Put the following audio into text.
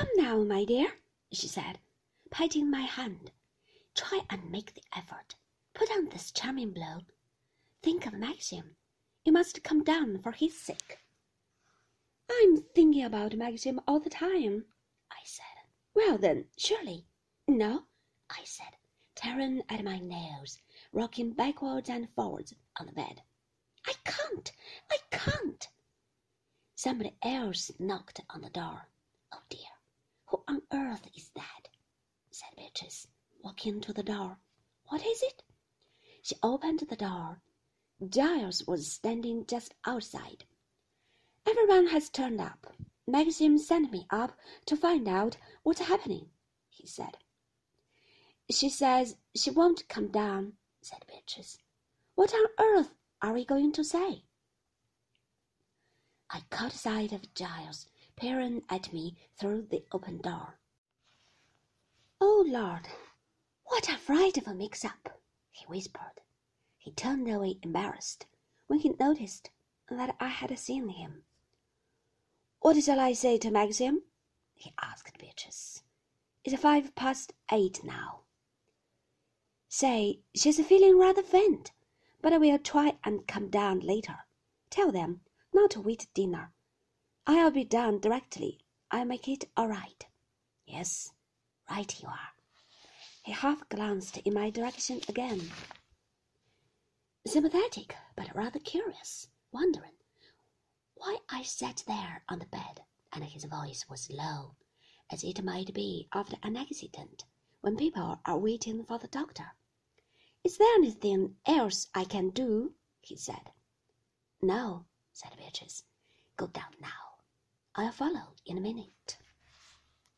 Come now, my dear, she said, patting my hand. Try and make the effort. Put on this charming blow. Think of Maxim. You must come down for his sake. I'm thinking about Maxim all the time, I said. Well, then, surely. No, I said, tearing at my nails, rocking backwards and forwards on the bed. I can't, I can't. Somebody else knocked on the door. Oh dear, who on earth is that? said Beatrice, walking to the door. What is it? She opened the door. Giles was standing just outside. Everyone has turned up. Maxim sent me up to find out what's happening, he said. She says she won't come down, said Beatrice. What on earth are we going to say? I caught sight of Giles peering at me through the open door. Oh, Lord, what a frightful mix-up, he whispered. He turned away embarrassed when he noticed that I had seen him. What shall I say to Maxim? he asked Beatrice. It's five past eight now. Say she's feeling rather faint, but I will try and come down later. Tell them not to wait dinner. I'll be down directly. I'll make it all right. Yes, right you are. He half glanced in my direction again. Sympathetic, but rather curious, wondering why I sat there on the bed, and his voice was low, as it might be after an accident when people are waiting for the doctor. Is there anything else I can do? he said. No, said Beatrice. Go down now. I'll follow in a minute.